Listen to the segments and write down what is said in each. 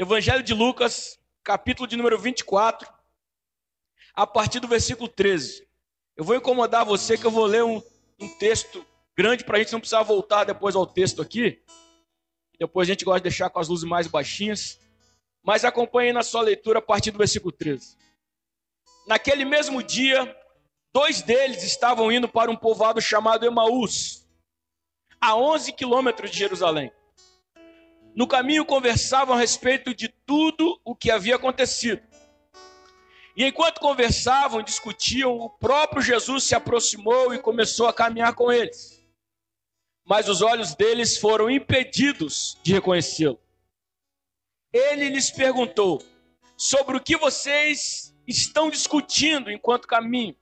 Evangelho de Lucas, capítulo de número 24, a partir do versículo 13. Eu vou incomodar você que eu vou ler um, um texto grande para a gente não precisar voltar depois ao texto aqui. Depois a gente gosta de deixar com as luzes mais baixinhas. Mas acompanhe na sua leitura a partir do versículo 13. Naquele mesmo dia, dois deles estavam indo para um povoado chamado Emaús, a 11 quilômetros de Jerusalém. No caminho conversavam a respeito de tudo o que havia acontecido. E enquanto conversavam discutiam, o próprio Jesus se aproximou e começou a caminhar com eles. Mas os olhos deles foram impedidos de reconhecê-lo. Ele lhes perguntou: sobre o que vocês estão discutindo enquanto caminham?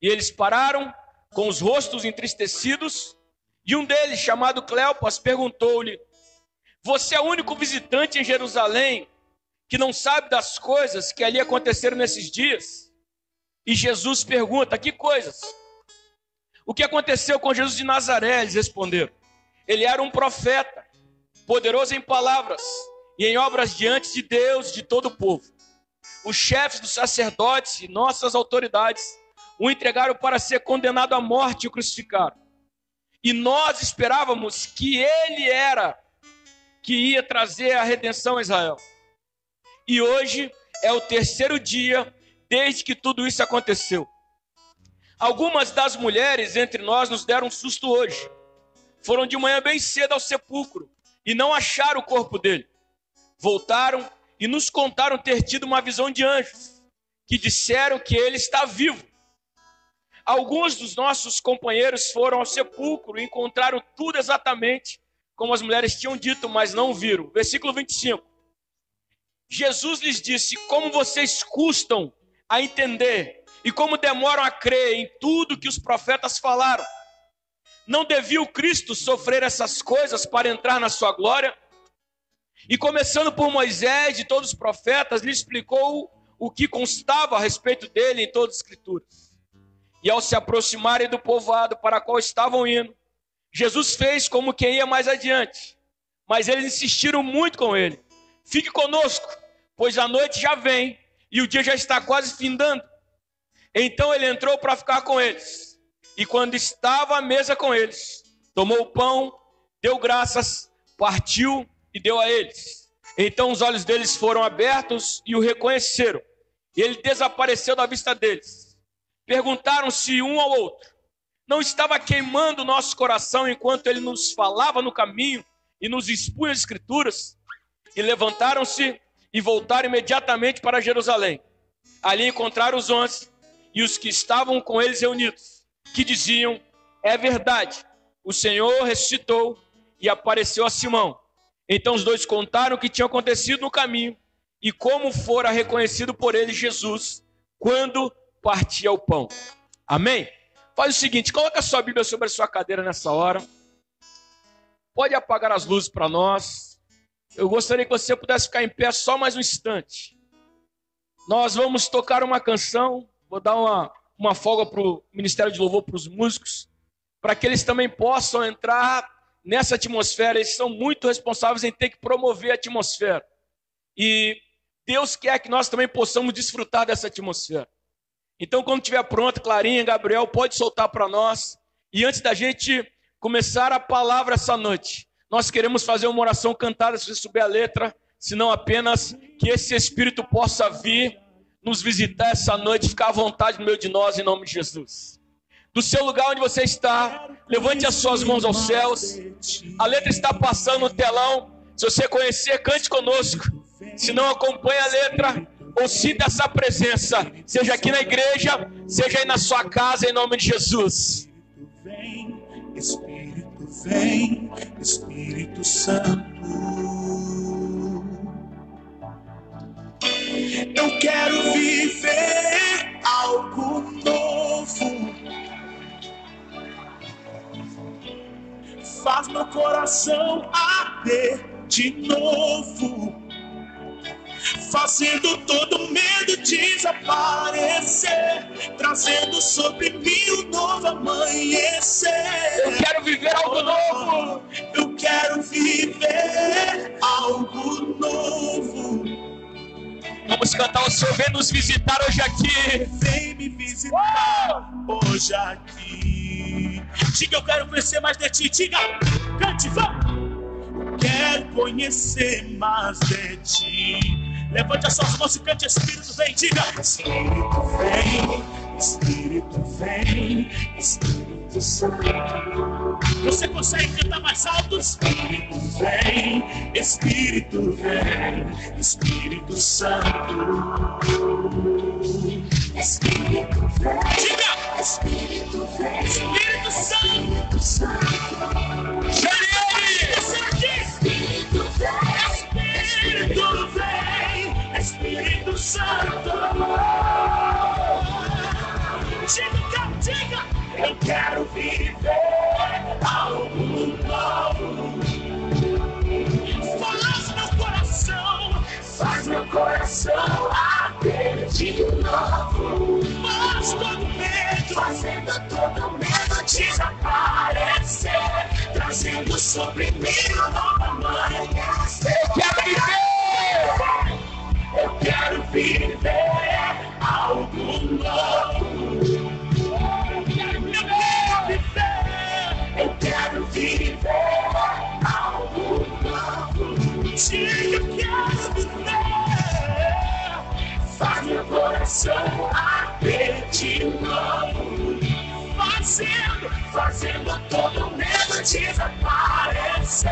E eles pararam, com os rostos entristecidos, e um deles, chamado Cleopas, perguntou-lhe: você é o único visitante em Jerusalém que não sabe das coisas que ali aconteceram nesses dias? E Jesus pergunta: Que coisas? O que aconteceu com Jesus de Nazaré? Eles responderam: Ele era um profeta, poderoso em palavras e em obras diante de Deus, de todo o povo. Os chefes dos sacerdotes e nossas autoridades o entregaram para ser condenado à morte e o crucificaram. E nós esperávamos que ele era que ia trazer a redenção a Israel. E hoje é o terceiro dia desde que tudo isso aconteceu. Algumas das mulheres entre nós nos deram um susto hoje. Foram de manhã bem cedo ao sepulcro e não acharam o corpo dele. Voltaram e nos contaram ter tido uma visão de anjos que disseram que ele está vivo. Alguns dos nossos companheiros foram ao sepulcro e encontraram tudo exatamente como as mulheres tinham dito, mas não viram. Versículo 25. Jesus lhes disse: Como vocês custam a entender e como demoram a crer em tudo que os profetas falaram. Não devia o Cristo sofrer essas coisas para entrar na sua glória? E começando por Moisés e todos os profetas, lhe explicou o que constava a respeito dele em todas as escrituras. E ao se aproximarem do povoado para qual estavam indo, Jesus fez como quem ia mais adiante, mas eles insistiram muito com ele: fique conosco, pois a noite já vem e o dia já está quase findando. Então ele entrou para ficar com eles, e quando estava à mesa com eles, tomou o pão, deu graças, partiu e deu a eles. Então os olhos deles foram abertos e o reconheceram. Ele desapareceu da vista deles. Perguntaram-se um ao outro: não estava queimando o nosso coração enquanto ele nos falava no caminho e nos expunha as escrituras? E levantaram-se e voltaram imediatamente para Jerusalém. Ali encontraram os onze e os que estavam com eles reunidos, que diziam: É verdade, o Senhor ressuscitou e apareceu a Simão. Então os dois contaram o que tinha acontecido no caminho e como fora reconhecido por eles Jesus quando partia o pão. Amém? Faz o seguinte, coloca sua Bíblia sobre a sua cadeira nessa hora. Pode apagar as luzes para nós. Eu gostaria que você pudesse ficar em pé só mais um instante. Nós vamos tocar uma canção. Vou dar uma, uma folga para o Ministério de Louvor, para os músicos, para que eles também possam entrar nessa atmosfera. Eles são muito responsáveis em ter que promover a atmosfera. E Deus quer que nós também possamos desfrutar dessa atmosfera. Então, quando estiver pronto, Clarinha, Gabriel, pode soltar para nós. E antes da gente começar a palavra essa noite, nós queremos fazer uma oração cantada, se você souber a letra, senão apenas que esse Espírito possa vir nos visitar essa noite, ficar à vontade no meio de nós, em nome de Jesus. Do seu lugar onde você está, levante as suas mãos aos céus. A letra está passando no telão. Se você conhecer, cante conosco. Se não acompanha a letra, ou sinta essa presença, seja aqui na igreja, seja aí na sua casa, em nome de Jesus. Vem, Espírito vem, Espírito Santo. Eu quero viver algo novo. Faz meu coração arder de novo fazendo todo medo desaparecer, trazendo sobre mim um novo amanhecer. Eu quero viver algo novo. Eu quero viver algo novo. cantar o Senhor vem nos visitar hoje aqui. Vem me visitar hoje aqui. Diga, eu quero conhecer mais de ti. Diga, cante, vamos. Quero conhecer mais de ti. Levante as suas mãos e cante, Espírito vem. Diga, Espírito vem, Espírito vem, Espírito Santo. Você consegue cantar mais alto? Espírito vem, Espírito vem, Espírito Santo. Espírito vem. Diga! Espírito vem. Espírito Santo. Espírito Santo. Santo. Diga, diga. Eu quero viver algo novo. Faz meu coração. Faz meu coração arder de novo. Faz todo medo. Fazendo todo medo desaparecer. Trazendo sobre mim uma nova manhã. Quero viver! Quero viver algo novo. Eu quero viver. Eu quero viver algo novo. Diga, eu quero viver. Faz meu coração arder de novo. Fazendo, fazendo todo medo desaparecer.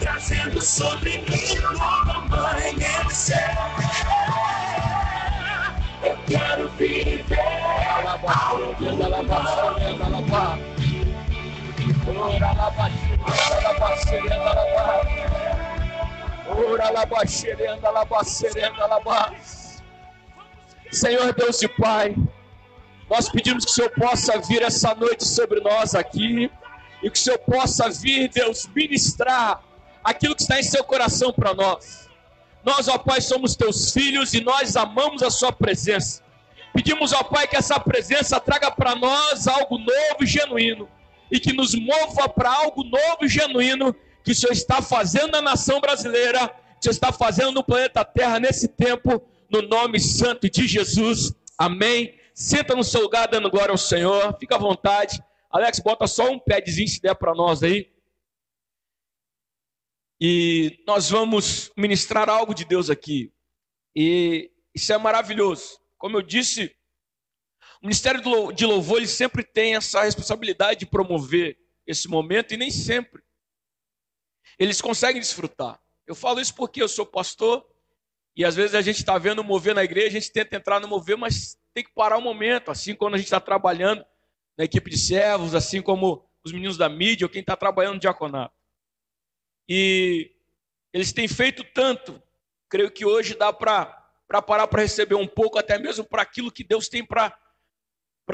Trazendo sobre mim um novo Eu quero viver Senhor Deus e Pai, nós pedimos que o Senhor possa vir essa noite sobre nós aqui e que o Senhor possa vir, Deus, ministrar aquilo que está em seu coração para nós. Nós, ó Pai, somos teus filhos e nós amamos a Sua presença. Pedimos, ó Pai, que essa presença traga para nós algo novo e genuíno e que nos mova para algo novo e genuíno que o Senhor está fazendo na nação brasileira, que o Senhor está fazendo no planeta Terra nesse tempo, no nome santo de Jesus. Amém. Senta no seu lugar dando glória ao Senhor. Fica à vontade. Alex, bota só um padzinho se der para nós aí. E nós vamos ministrar algo de Deus aqui. E isso é maravilhoso. Como eu disse, o Ministério de Louvor ele sempre tem essa responsabilidade de promover esse momento e nem sempre eles conseguem desfrutar. Eu falo isso porque eu sou pastor e às vezes a gente está vendo mover na igreja, a gente tenta entrar no mover, mas tem que parar um momento. Assim quando a gente está trabalhando na equipe de servos, assim como os meninos da mídia ou quem está trabalhando no diaconato. E eles têm feito tanto, creio que hoje dá para parar para receber um pouco, até mesmo para aquilo que Deus tem para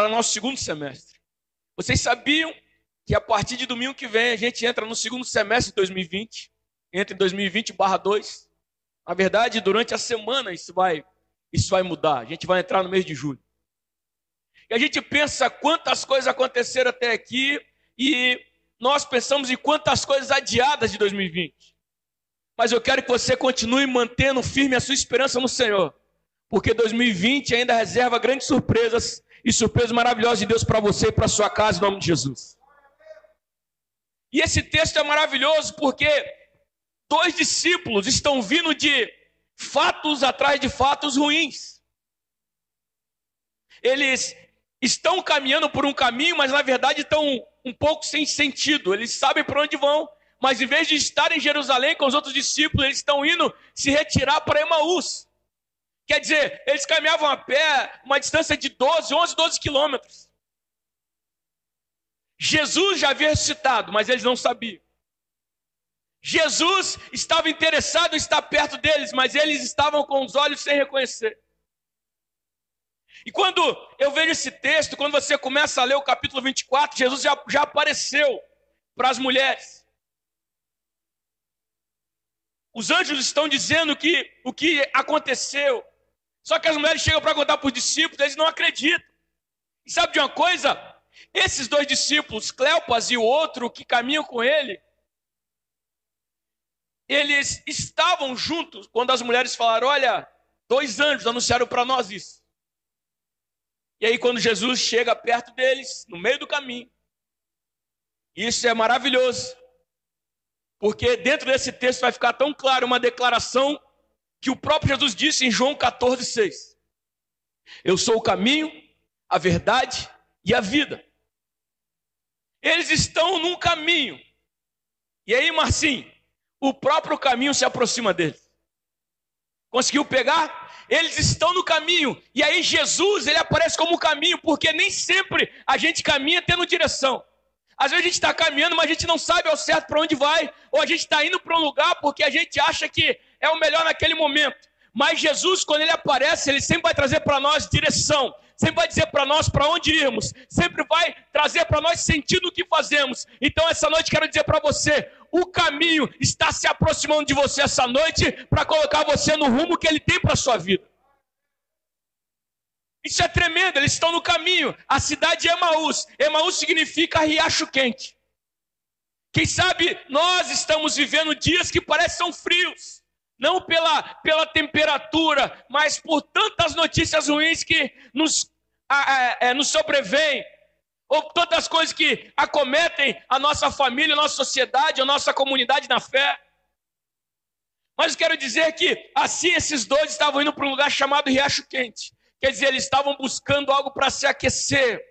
nosso segundo semestre. Vocês sabiam que a partir de domingo que vem a gente entra no segundo semestre de 2020, entra em 2020 2. Na verdade, durante a semana isso vai, isso vai mudar. A gente vai entrar no mês de julho. E a gente pensa quantas coisas aconteceram até aqui e nós pensamos em quantas coisas adiadas de 2020. Mas eu quero que você continue mantendo firme a sua esperança no Senhor, porque 2020 ainda reserva grandes surpresas e surpresas maravilhosas de Deus para você e para sua casa, em nome de Jesus. E esse texto é maravilhoso porque dois discípulos estão vindo de fatos atrás de fatos ruins. Eles estão caminhando por um caminho, mas na verdade estão um pouco sem sentido. Eles sabem para onde vão, mas em vez de estar em Jerusalém com os outros discípulos, eles estão indo se retirar para Emaús. Quer dizer, eles caminhavam a pé uma distância de 12, 11, 12 quilômetros. Jesus já havia ressuscitado, mas eles não sabiam. Jesus estava interessado em estar perto deles, mas eles estavam com os olhos sem reconhecer. E quando eu vejo esse texto, quando você começa a ler o capítulo 24, Jesus já, já apareceu para as mulheres. Os anjos estão dizendo que o que aconteceu. Só que as mulheres chegam para contar para os discípulos, eles não acreditam. E sabe de uma coisa? Esses dois discípulos, Cleopas e o outro que caminham com ele, eles estavam juntos quando as mulheres falaram: Olha, Dois anjos anunciaram para nós isso. E aí, quando Jesus chega perto deles, no meio do caminho, isso é maravilhoso, porque dentro desse texto vai ficar tão claro uma declaração que o próprio Jesus disse em João 14, 6. Eu sou o caminho, a verdade e a vida. Eles estão num caminho. E aí, Marcinho, o próprio caminho se aproxima deles. Conseguiu pegar? Eles estão no caminho. E aí Jesus, ele aparece como o caminho, porque nem sempre a gente caminha tendo direção. Às vezes a gente está caminhando, mas a gente não sabe ao certo para onde vai, ou a gente está indo para um lugar porque a gente acha que é o melhor naquele momento. Mas Jesus, quando ele aparece, ele sempre vai trazer para nós direção, sempre vai dizer para nós para onde irmos, sempre vai trazer para nós sentido o que fazemos. Então, essa noite quero dizer para você: o caminho está se aproximando de você essa noite para colocar você no rumo que ele tem para a sua vida. Isso é tremendo, eles estão no caminho. A cidade de Emaús. Emaús significa riacho quente. Quem sabe nós estamos vivendo dias que parecem frios. Não pela, pela temperatura, mas por tantas notícias ruins que nos, é, nos sobrevêm. Ou tantas coisas que acometem a nossa família, a nossa sociedade, a nossa comunidade na fé. Mas quero dizer que assim esses dois estavam indo para um lugar chamado Riacho Quente. Quer dizer, eles estavam buscando algo para se aquecer.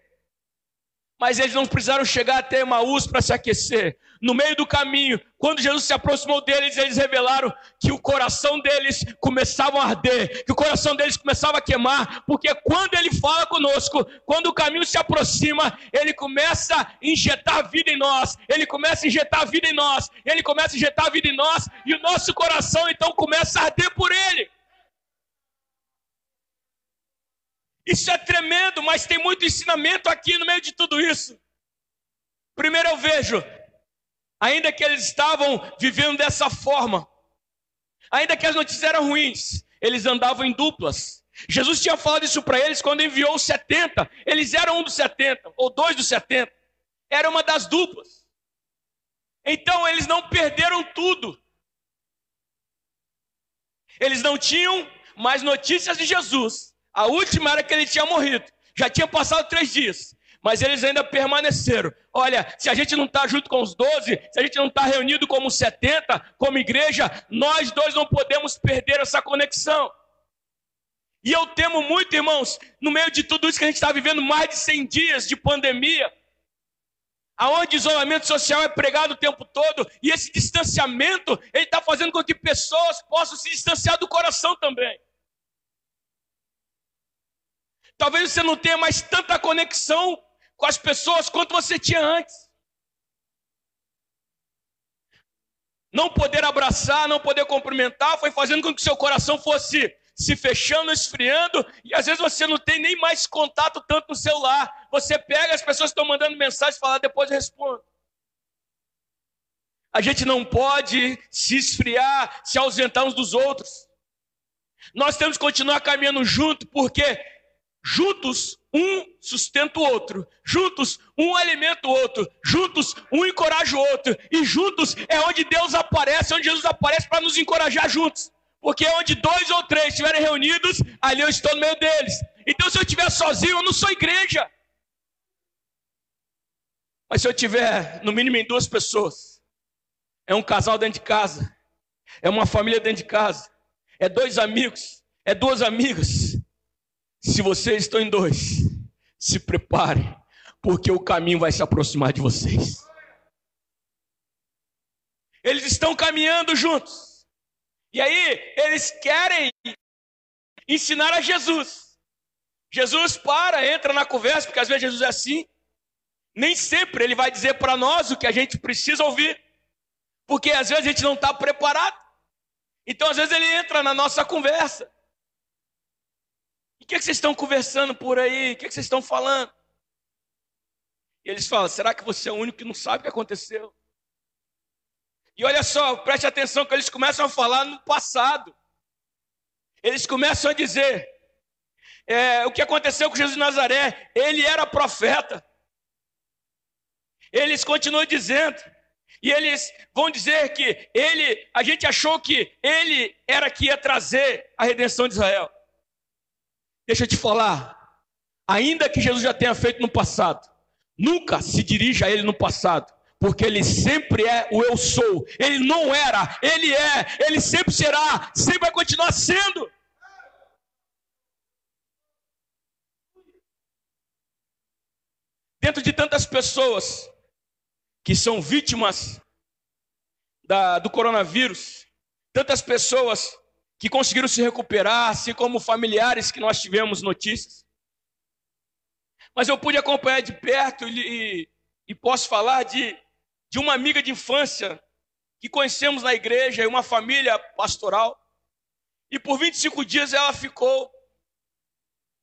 Mas eles não precisaram chegar até Emaús para se aquecer. No meio do caminho, quando Jesus se aproximou deles, eles revelaram que o coração deles começava a arder, que o coração deles começava a queimar, porque quando ele fala conosco, quando o caminho se aproxima, ele começa a injetar vida em nós, ele começa a injetar vida em nós, ele começa a injetar vida em nós, e o nosso coração então começa a arder por ele. Isso é tremendo, mas tem muito ensinamento aqui no meio de tudo isso. Primeiro eu vejo, ainda que eles estavam vivendo dessa forma, ainda que as notícias eram ruins, eles andavam em duplas. Jesus tinha falado isso para eles quando enviou os 70. Eles eram um dos 70, ou dois dos 70. Era uma das duplas. Então eles não perderam tudo. Eles não tinham mais notícias de Jesus, a última era que ele tinha morrido. Já tinha passado três dias. Mas eles ainda permaneceram. Olha, se a gente não está junto com os doze, se a gente não está reunido como 70, como igreja, nós dois não podemos perder essa conexão. E eu temo muito, irmãos, no meio de tudo isso que a gente está vivendo, mais de 100 dias de pandemia, aonde isolamento social é pregado o tempo todo, e esse distanciamento, ele está fazendo com que pessoas possam se distanciar do coração também. Talvez você não tenha mais tanta conexão com as pessoas quanto você tinha antes. Não poder abraçar, não poder cumprimentar, foi fazendo com que seu coração fosse se fechando, esfriando, e às vezes você não tem nem mais contato tanto no celular. Você pega, as pessoas estão mandando mensagem, fala, depois eu respondo. A gente não pode se esfriar, se ausentar uns dos outros. Nós temos que continuar caminhando junto, porque Juntos, um sustenta o outro. Juntos, um alimenta o outro. Juntos, um encoraja o outro. E juntos é onde Deus aparece, onde Jesus aparece para nos encorajar juntos. Porque onde dois ou três estiverem reunidos, ali eu estou no meio deles. Então, se eu estiver sozinho, eu não sou igreja. Mas se eu tiver, no mínimo, em duas pessoas, é um casal dentro de casa, é uma família dentro de casa, é dois amigos, é duas amigas, se vocês estão em dois, se prepare, porque o caminho vai se aproximar de vocês. Eles estão caminhando juntos. E aí, eles querem ensinar a Jesus. Jesus para, entra na conversa, porque às vezes Jesus é assim. Nem sempre ele vai dizer para nós o que a gente precisa ouvir. Porque às vezes a gente não está preparado. Então, às vezes, ele entra na nossa conversa. Que, é que vocês estão conversando por aí? O que, é que vocês estão falando? E eles falam: será que você é o único que não sabe o que aconteceu? E olha só, preste atenção que eles começam a falar no passado. Eles começam a dizer é, o que aconteceu com Jesus de Nazaré. Ele era profeta. Eles continuam dizendo E eles vão dizer que ele, a gente achou que ele era que ia trazer a redenção de Israel. Deixa eu te falar, ainda que Jesus já tenha feito no passado, nunca se dirija a ele no passado, porque ele sempre é o eu sou. Ele não era, ele é, ele sempre será, sempre vai continuar sendo. Dentro de tantas pessoas que são vítimas da, do coronavírus, tantas pessoas que conseguiram se recuperar, assim como familiares que nós tivemos notícias. Mas eu pude acompanhar de perto e, e, e posso falar de, de uma amiga de infância que conhecemos na igreja, uma família pastoral. E por 25 dias ela ficou,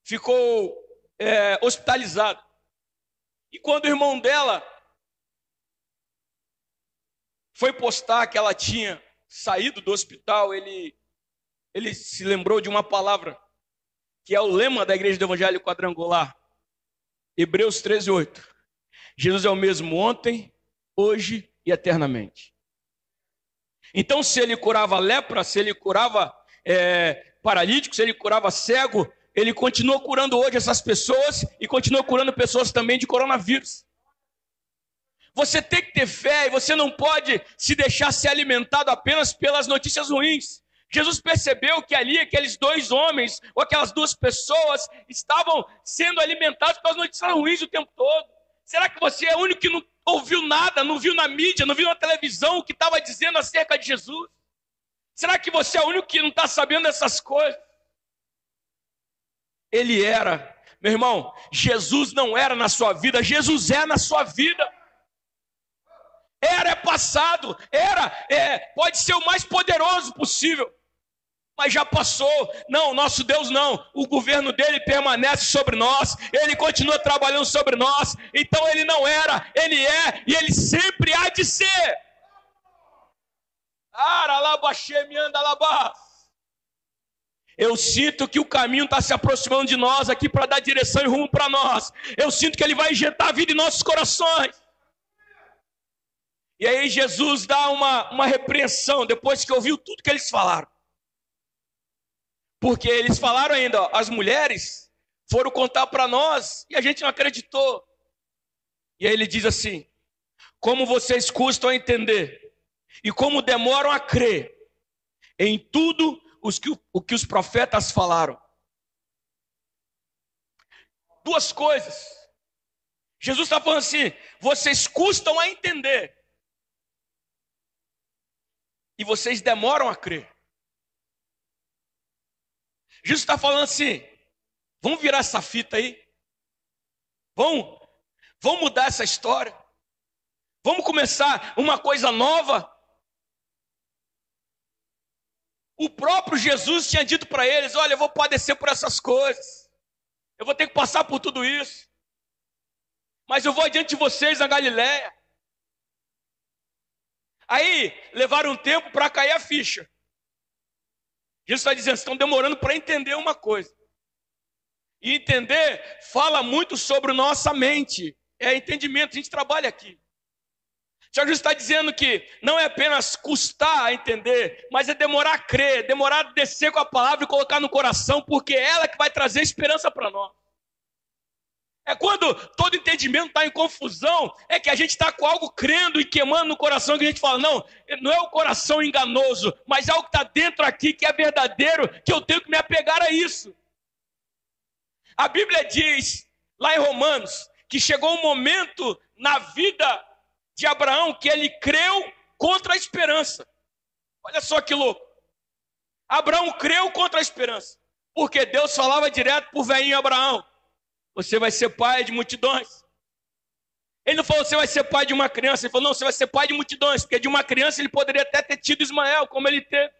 ficou é, hospitalizada. E quando o irmão dela foi postar que ela tinha saído do hospital, ele, ele se lembrou de uma palavra que é o lema da Igreja do Evangelho Quadrangular. Hebreus 13, 8. Jesus é o mesmo ontem, hoje e eternamente. Então, se ele curava lepra, se ele curava é, paralítico, se ele curava cego, ele continua curando hoje essas pessoas e continua curando pessoas também de coronavírus. Você tem que ter fé e você não pode se deixar ser alimentado apenas pelas notícias ruins. Jesus percebeu que ali aqueles dois homens ou aquelas duas pessoas estavam sendo alimentados pelas notícias ruins o tempo todo. Será que você é o único que não ouviu nada, não viu na mídia, não viu na televisão o que estava dizendo acerca de Jesus? Será que você é o único que não está sabendo dessas coisas? Ele era, meu irmão, Jesus não era na sua vida, Jesus é na sua vida. Era é passado, era, é, pode ser o mais poderoso possível, mas já passou. Não, nosso Deus não. O governo dele permanece sobre nós, ele continua trabalhando sobre nós. Então ele não era, ele é e ele sempre há de ser. Eu sinto que o caminho está se aproximando de nós aqui para dar direção e rumo para nós. Eu sinto que ele vai injetar vida em nossos corações. E aí Jesus dá uma, uma repreensão depois que ouviu tudo que eles falaram. Porque eles falaram ainda, ó, as mulheres foram contar para nós e a gente não acreditou. E aí ele diz assim: como vocês custam a entender e como demoram a crer em tudo os que, o que os profetas falaram. Duas coisas. Jesus está falando assim: vocês custam a entender e vocês demoram a crer. Jesus está falando assim: vamos virar essa fita aí, vamos, vamos mudar essa história, vamos começar uma coisa nova. O próprio Jesus tinha dito para eles: Olha, eu vou padecer por essas coisas, eu vou ter que passar por tudo isso, mas eu vou adiante de vocês na Galiléia. Aí levaram um tempo para cair a ficha. Jesus está dizendo, estão demorando para entender uma coisa. E entender fala muito sobre nossa mente. É entendimento, a gente trabalha aqui. Jesus está dizendo que não é apenas custar a entender, mas é demorar a crer, demorar a descer com a palavra e colocar no coração, porque é ela que vai trazer esperança para nós. É quando todo entendimento está em confusão, é que a gente está com algo crendo e queimando no coração, que a gente fala, não, não é o coração enganoso, mas é algo que está dentro aqui, que é verdadeiro, que eu tenho que me apegar a isso. A Bíblia diz, lá em Romanos, que chegou um momento na vida de Abraão que ele creu contra a esperança. Olha só que louco. Abraão creu contra a esperança, porque Deus falava direto para o velhinho Abraão. Você vai ser pai de multidões. Ele não falou você vai ser pai de uma criança, ele falou não, você vai ser pai de multidões, porque de uma criança ele poderia até ter tido Ismael, como ele teve.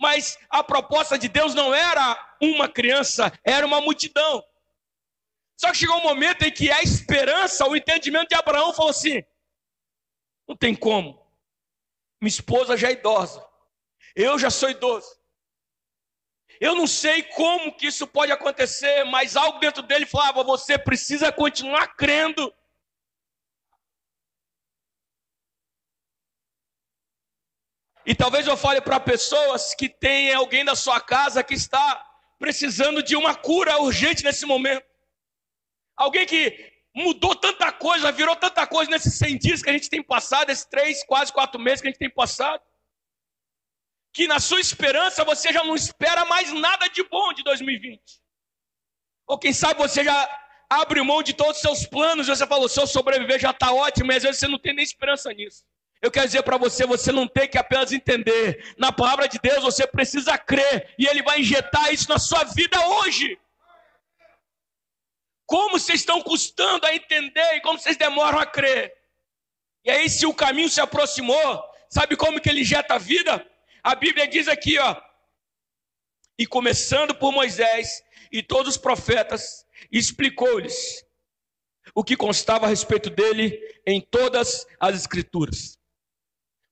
Mas a proposta de Deus não era uma criança, era uma multidão. Só que chegou um momento em que a esperança, o entendimento de Abraão falou assim: não tem como. Minha esposa já é idosa. Eu já sou idoso. Eu não sei como que isso pode acontecer, mas algo dentro dele falava: você precisa continuar crendo. E talvez eu fale para pessoas que têm alguém da sua casa que está precisando de uma cura urgente nesse momento. Alguém que mudou tanta coisa, virou tanta coisa nesses 100 dias que a gente tem passado, esses três, quase quatro meses que a gente tem passado, que na sua esperança você já não espera mais nada de bom de 2020. Ou quem sabe você já abre mão de todos os seus planos, você falou, se eu sobreviver já está ótimo, mas às vezes você não tem nem esperança nisso. Eu quero dizer para você, você não tem que apenas entender. Na palavra de Deus você precisa crer e Ele vai injetar isso na sua vida hoje. Como vocês estão custando a entender e como vocês demoram a crer. E aí, se o caminho se aproximou, sabe como que ele injeta a vida? A Bíblia diz aqui, ó. E começando por Moisés e todos os profetas, explicou-lhes o que constava a respeito dele em todas as Escrituras.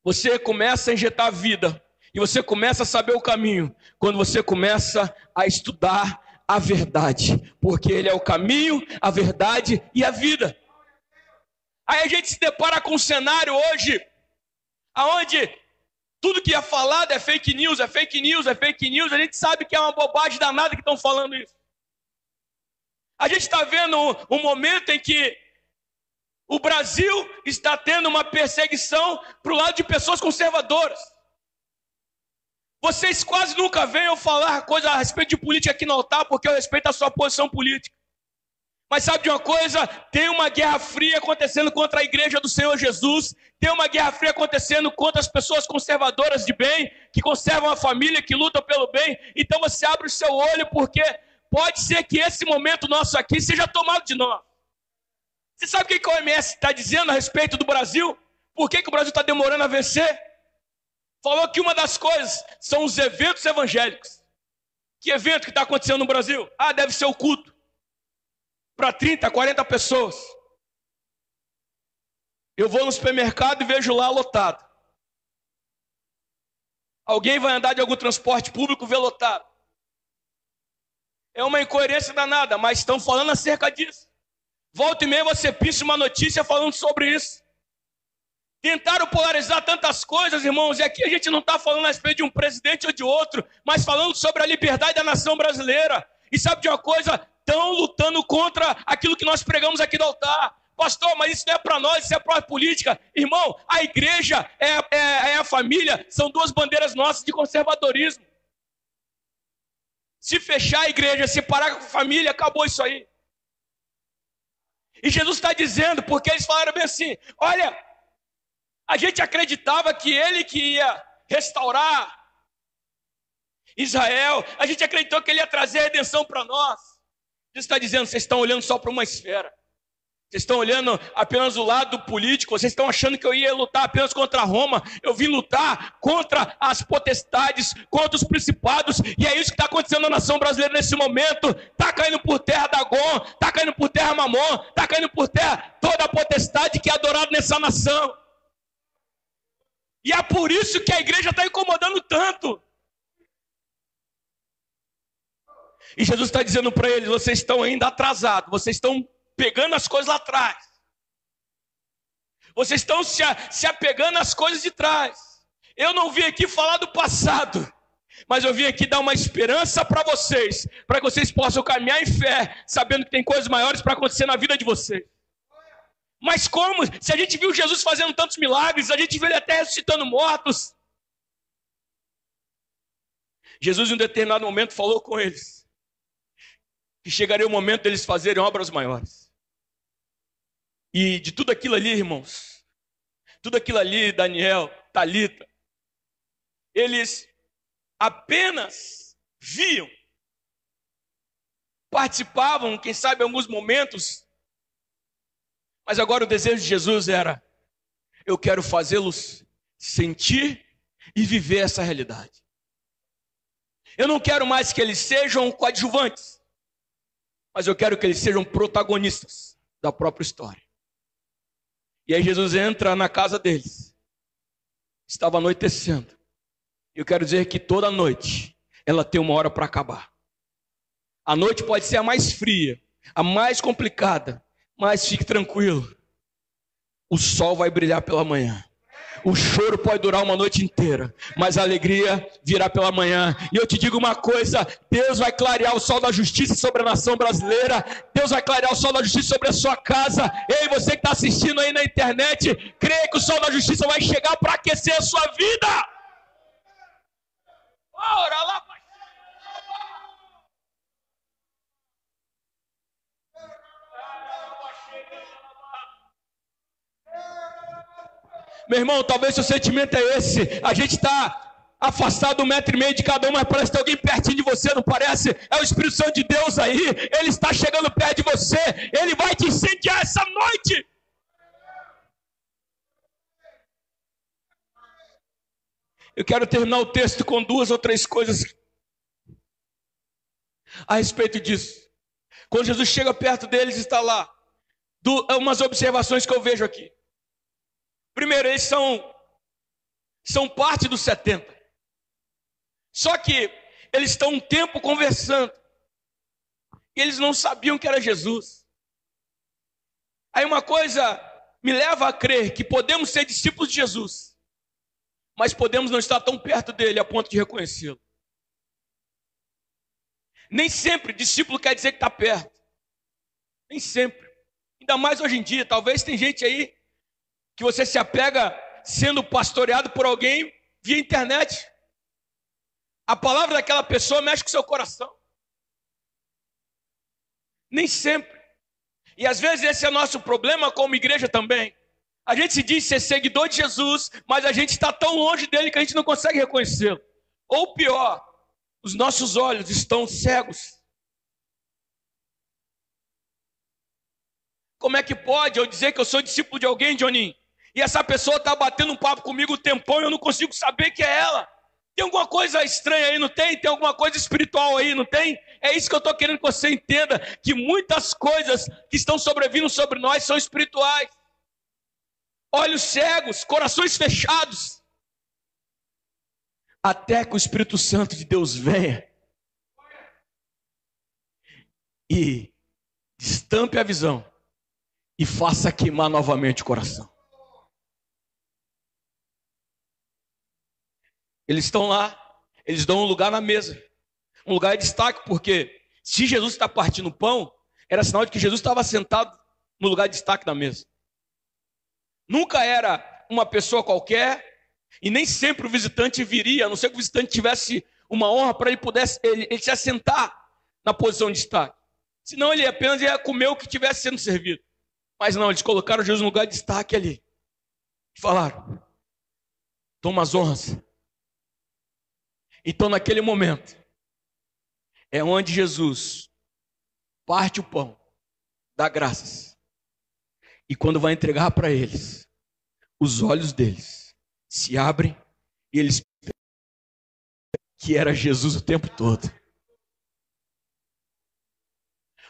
Você começa a injetar vida e você começa a saber o caminho quando você começa a estudar a verdade, porque Ele é o caminho, a verdade e a vida. Aí a gente se depara com um cenário hoje, aonde tudo que é falado é fake news, é fake news, é fake news. A gente sabe que é uma bobagem danada que estão falando isso. A gente está vendo um, um momento em que o Brasil está tendo uma perseguição para o lado de pessoas conservadoras. Vocês quase nunca veem eu falar coisa a respeito de política aqui no altar, porque eu respeito a sua posição política. Mas sabe de uma coisa? Tem uma guerra fria acontecendo contra a igreja do Senhor Jesus, tem uma guerra fria acontecendo contra as pessoas conservadoras de bem, que conservam a família, que lutam pelo bem. Então você abre o seu olho, porque pode ser que esse momento nosso aqui seja tomado de nós. Você sabe o que a OMS está dizendo a respeito do Brasil? Por que, que o Brasil está demorando a vencer? Falou que uma das coisas são os eventos evangélicos. Que evento que está acontecendo no Brasil? Ah, deve ser o culto. Para 30, 40 pessoas. Eu vou no supermercado e vejo lá lotado. Alguém vai andar de algum transporte público e vê lotado. É uma incoerência danada, mas estão falando acerca disso. Volta e meia você pisa uma notícia falando sobre isso. Tentaram polarizar tantas coisas, irmãos, e aqui a gente não está falando a respeito de um presidente ou de outro, mas falando sobre a liberdade da nação brasileira. E sabe de uma coisa? Estão lutando contra aquilo que nós pregamos aqui do altar. Pastor, mas isso não é para nós, isso é para a política. Irmão, a igreja é, é, é a família, são duas bandeiras nossas de conservadorismo. Se fechar a igreja, se parar com a família, acabou isso aí. E Jesus está dizendo, porque eles falaram bem assim: olha, a gente acreditava que ele que ia restaurar Israel, a gente acreditou que ele ia trazer a redenção para nós. Jesus está dizendo, vocês estão olhando só para uma esfera. Vocês estão olhando apenas o lado político, vocês estão achando que eu ia lutar apenas contra Roma. Eu vim lutar contra as potestades, contra os principados, e é isso que está acontecendo na nação brasileira nesse momento. Está caindo por terra Dagon, está caindo por terra Mamon, está caindo por terra toda a potestade que é adorada nessa nação. E é por isso que a igreja está incomodando tanto. E Jesus está dizendo para eles: vocês estão ainda atrasados, vocês estão pegando as coisas lá atrás. Vocês estão se, se apegando às coisas de trás. Eu não vim aqui falar do passado, mas eu vim aqui dar uma esperança para vocês, para que vocês possam caminhar em fé, sabendo que tem coisas maiores para acontecer na vida de vocês. Mas como? Se a gente viu Jesus fazendo tantos milagres, a gente viu ele até ressuscitando mortos. Jesus, em um determinado momento, falou com eles que chegaria o momento deles fazerem obras maiores. E de tudo aquilo ali, irmãos, tudo aquilo ali, Daniel, Talita, eles apenas viam, participavam, quem sabe, alguns momentos, mas agora o desejo de Jesus era: eu quero fazê-los sentir e viver essa realidade. Eu não quero mais que eles sejam coadjuvantes, mas eu quero que eles sejam protagonistas da própria história. E aí Jesus entra na casa deles. Estava anoitecendo. Eu quero dizer que toda noite ela tem uma hora para acabar. A noite pode ser a mais fria, a mais complicada, mas fique tranquilo. O sol vai brilhar pela manhã. O choro pode durar uma noite inteira, mas a alegria virá pela manhã. E eu te digo uma coisa: Deus vai clarear o sol da justiça sobre a nação brasileira. Deus vai clarear o sol da justiça sobre a sua casa. Ei, você que está assistindo aí na internet, creia que o sol da justiça vai chegar para aquecer a sua vida. Ora lá, Meu irmão, talvez seu sentimento é esse. A gente está afastado um metro e meio de cada um, mas parece que alguém pertinho de você, não parece? É o Espírito Santo de Deus aí. Ele está chegando perto de você. Ele vai te incendiar essa noite. Eu quero terminar o texto com duas ou três coisas a respeito disso. Quando Jesus chega perto deles, está lá. umas observações que eu vejo aqui. Primeiro, eles são, são parte dos 70. Só que eles estão um tempo conversando. E eles não sabiam que era Jesus. Aí uma coisa me leva a crer que podemos ser discípulos de Jesus, mas podemos não estar tão perto dele a ponto de reconhecê-lo. Nem sempre discípulo quer dizer que está perto. Nem sempre. Ainda mais hoje em dia. Talvez tem gente aí que você se apega sendo pastoreado por alguém via internet. A palavra daquela pessoa mexe com seu coração. Nem sempre. E às vezes esse é nosso problema como igreja também. A gente se diz ser seguidor de Jesus, mas a gente está tão longe dele que a gente não consegue reconhecê-lo. Ou pior, os nossos olhos estão cegos. Como é que pode eu dizer que eu sou discípulo de alguém, Johnny? E essa pessoa está batendo um papo comigo o tempão e eu não consigo saber que é ela. Tem alguma coisa estranha aí, não tem? Tem alguma coisa espiritual aí, não tem? É isso que eu estou querendo que você entenda: que muitas coisas que estão sobrevindo sobre nós são espirituais. Olhos cegos, corações fechados. Até que o Espírito Santo de Deus venha e estampe a visão e faça queimar novamente o coração. Eles estão lá, eles dão um lugar na mesa, um lugar de destaque, porque se Jesus está partindo pão, era sinal de que Jesus estava sentado no lugar de destaque na mesa. Nunca era uma pessoa qualquer, e nem sempre o visitante viria, a não ser que o visitante tivesse uma honra para ele pudesse ele, ele se assentar na posição de destaque. Senão ele apenas ia comer o que estivesse sendo servido. Mas não, eles colocaram Jesus no lugar de destaque ali. E falaram: toma as honras. Então, naquele momento, é onde Jesus parte o pão, dá graças. E quando vai entregar para eles, os olhos deles se abrem e eles que era Jesus o tempo todo.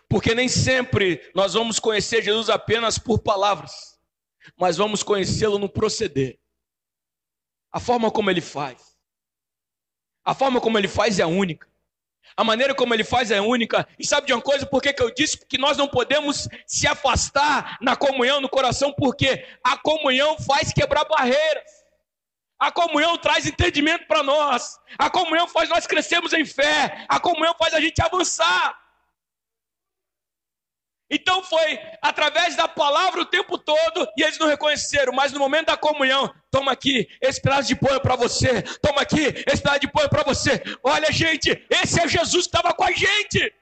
Porque nem sempre nós vamos conhecer Jesus apenas por palavras, mas vamos conhecê-lo no proceder. A forma como ele faz a forma como ele faz é única. A maneira como ele faz é única. E sabe de uma coisa? Por que, que eu disse que nós não podemos se afastar na comunhão, no coração? Porque a comunhão faz quebrar barreiras. A comunhão traz entendimento para nós. A comunhão faz nós crescermos em fé. A comunhão faz a gente avançar. Então foi através da palavra o tempo todo e eles não reconheceram, mas no momento da comunhão, toma aqui esse pedaço de pão para você, toma aqui esse pedaço de pão para você. Olha, gente, esse é Jesus que estava com a gente.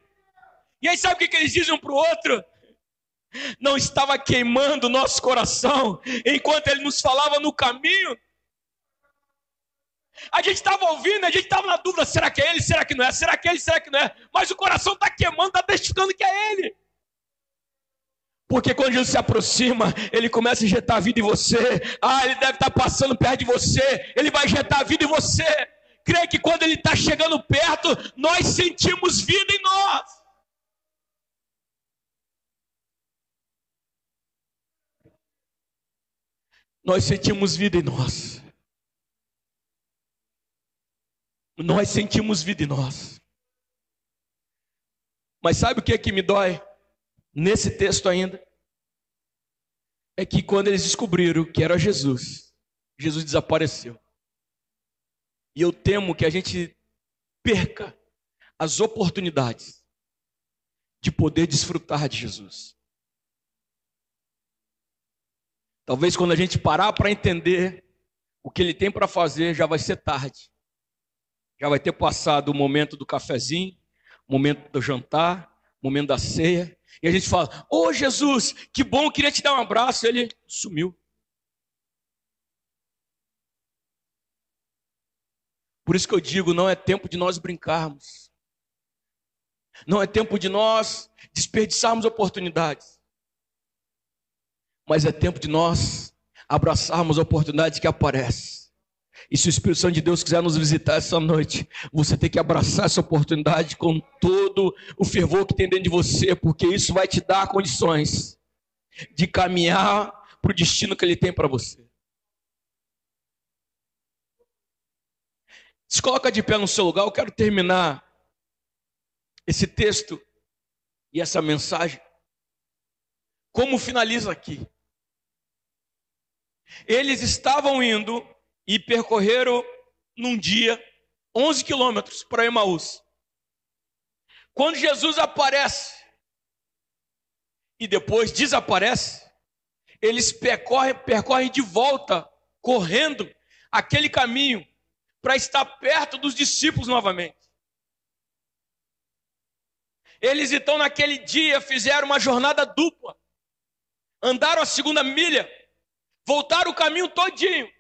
E aí sabe o que, que eles dizem um para o outro? Não estava queimando o nosso coração enquanto ele nos falava no caminho. A gente estava ouvindo, a gente estava na dúvida: será que é ele? Será que não é? Será que é ele? Será que não é? Mas o coração está queimando, está testificando que é ele. Porque quando Jesus se aproxima, ele começa a injetar a vida em você. Ah, ele deve estar passando perto de você. Ele vai injetar a vida em você. Creio que quando ele está chegando perto, nós sentimos vida em nós. Nós sentimos vida em nós. Nós sentimos vida em nós. Mas sabe o que é que me dói? Nesse texto ainda, é que quando eles descobriram que era Jesus, Jesus desapareceu. E eu temo que a gente perca as oportunidades de poder desfrutar de Jesus. Talvez quando a gente parar para entender o que ele tem para fazer, já vai ser tarde. Já vai ter passado o momento do cafezinho, o momento do jantar, o momento da ceia. E a gente fala: Ô oh, Jesus, que bom, queria te dar um abraço. Ele sumiu. Por isso que eu digo: não é tempo de nós brincarmos. Não é tempo de nós desperdiçarmos oportunidades. Mas é tempo de nós abraçarmos a oportunidade que aparece. E se o Espírito Santo de Deus quiser nos visitar essa noite, você tem que abraçar essa oportunidade com todo o fervor que tem dentro de você, porque isso vai te dar condições de caminhar para o destino que Ele tem para você. Se coloca de pé no seu lugar, eu quero terminar esse texto e essa mensagem. Como finaliza aqui? Eles estavam indo e percorreram num dia 11 quilômetros para Emaús. Quando Jesus aparece e depois desaparece, eles percorrem, percorrem de volta, correndo aquele caminho para estar perto dos discípulos novamente. Eles então naquele dia fizeram uma jornada dupla. Andaram a segunda milha, voltaram o caminho todinho.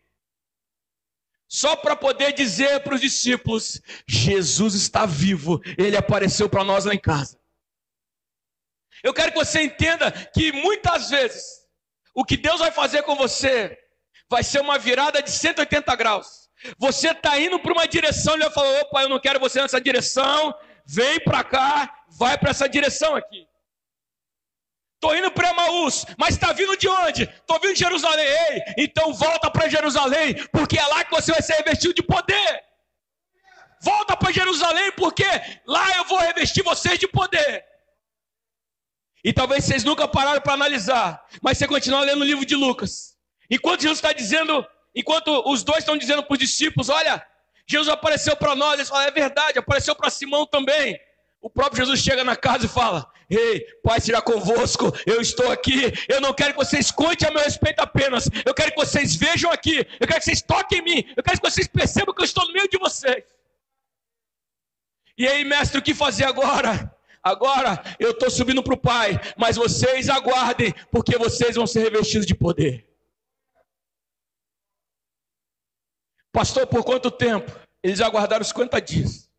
Só para poder dizer para os discípulos: Jesus está vivo, ele apareceu para nós lá em casa. Eu quero que você entenda que muitas vezes o que Deus vai fazer com você vai ser uma virada de 180 graus. Você está indo para uma direção, ele vai falar: opa, eu não quero você nessa direção, vem para cá, vai para essa direção aqui. Estou indo para Emaús, mas está vindo de onde? Estou vindo de Jerusalém. Ei, então volta para Jerusalém, porque é lá que você vai ser revestido de poder. Volta para Jerusalém, porque lá eu vou revestir vocês de poder. E talvez vocês nunca pararam para analisar, mas você continua lendo o livro de Lucas. Enquanto Jesus está dizendo Enquanto os dois estão dizendo para os discípulos: Olha, Jesus apareceu para nós. Eles falam: É verdade, apareceu para Simão também. O próprio Jesus chega na casa e fala: Ei, Pai será convosco, eu estou aqui. Eu não quero que vocês contem a meu respeito apenas. Eu quero que vocês vejam aqui. Eu quero que vocês toquem em mim. Eu quero que vocês percebam que eu estou no meio de vocês. E aí, mestre, o que fazer agora? Agora eu estou subindo para o Pai, mas vocês aguardem, porque vocês vão ser revestidos de poder. Pastor, por quanto tempo? Eles aguardaram 50 dias.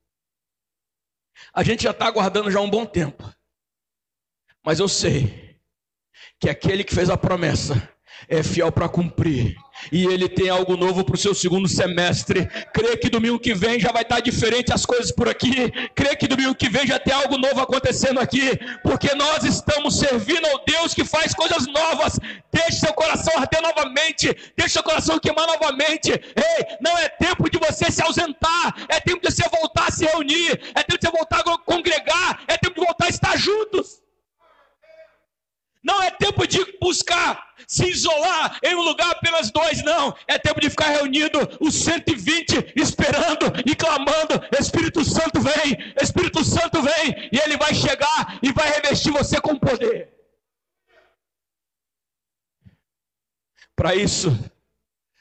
A gente já está aguardando já um bom tempo. Mas eu sei que aquele que fez a promessa é fiel para cumprir. E ele tem algo novo para o seu segundo semestre. Crê que domingo que vem já vai estar diferente as coisas por aqui. Crê que domingo que vem já tem algo novo acontecendo aqui. Porque nós estamos servindo ao Deus que faz coisas novas. Deixe seu coração arder novamente. Deixe seu coração queimar novamente. Ei, não é tempo de você se ausentar. É tempo de você voltar a se reunir. É tempo de você voltar a congregar. É tempo de voltar a estar juntos. Não é tempo de buscar se isolar em um lugar apenas dois, não. É tempo de ficar reunido os 120 esperando e clamando: Espírito Santo vem, Espírito Santo vem, e ele vai chegar e vai revestir você com poder. Para isso,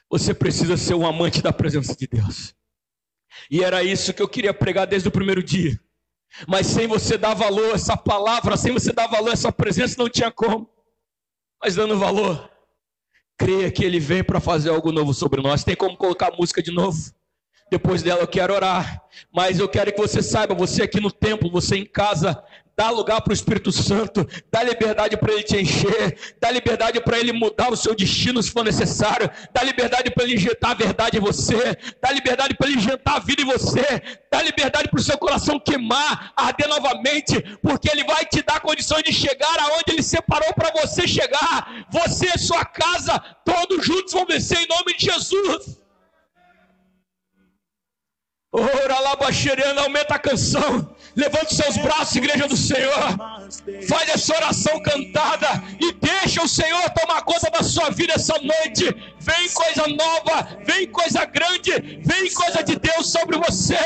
você precisa ser um amante da presença de Deus. E era isso que eu queria pregar desde o primeiro dia. Mas sem você dar valor a essa palavra, sem você dar valor a essa presença, não tinha como. Mas dando valor, creia que Ele vem para fazer algo novo sobre nós. Tem como colocar a música de novo? Depois dela eu quero orar, mas eu quero que você saiba, você aqui no templo, você em casa, dá lugar para o Espírito Santo, dá liberdade para ele te encher, dá liberdade para ele mudar o seu destino se for necessário, dá liberdade para ele injetar a verdade em você, dá liberdade para ele injetar a vida em você, dá liberdade para o seu coração queimar, arder novamente, porque ele vai te dar condições de chegar aonde ele separou para você chegar. Você e sua casa, todos juntos vão vencer em nome de Jesus. Ora lá, aumenta a canção. Levante seus braços, igreja do Senhor. Faz essa oração cantada e deixa o Senhor tomar conta da sua vida essa noite. Vem coisa nova, vem coisa grande, vem coisa de Deus sobre você.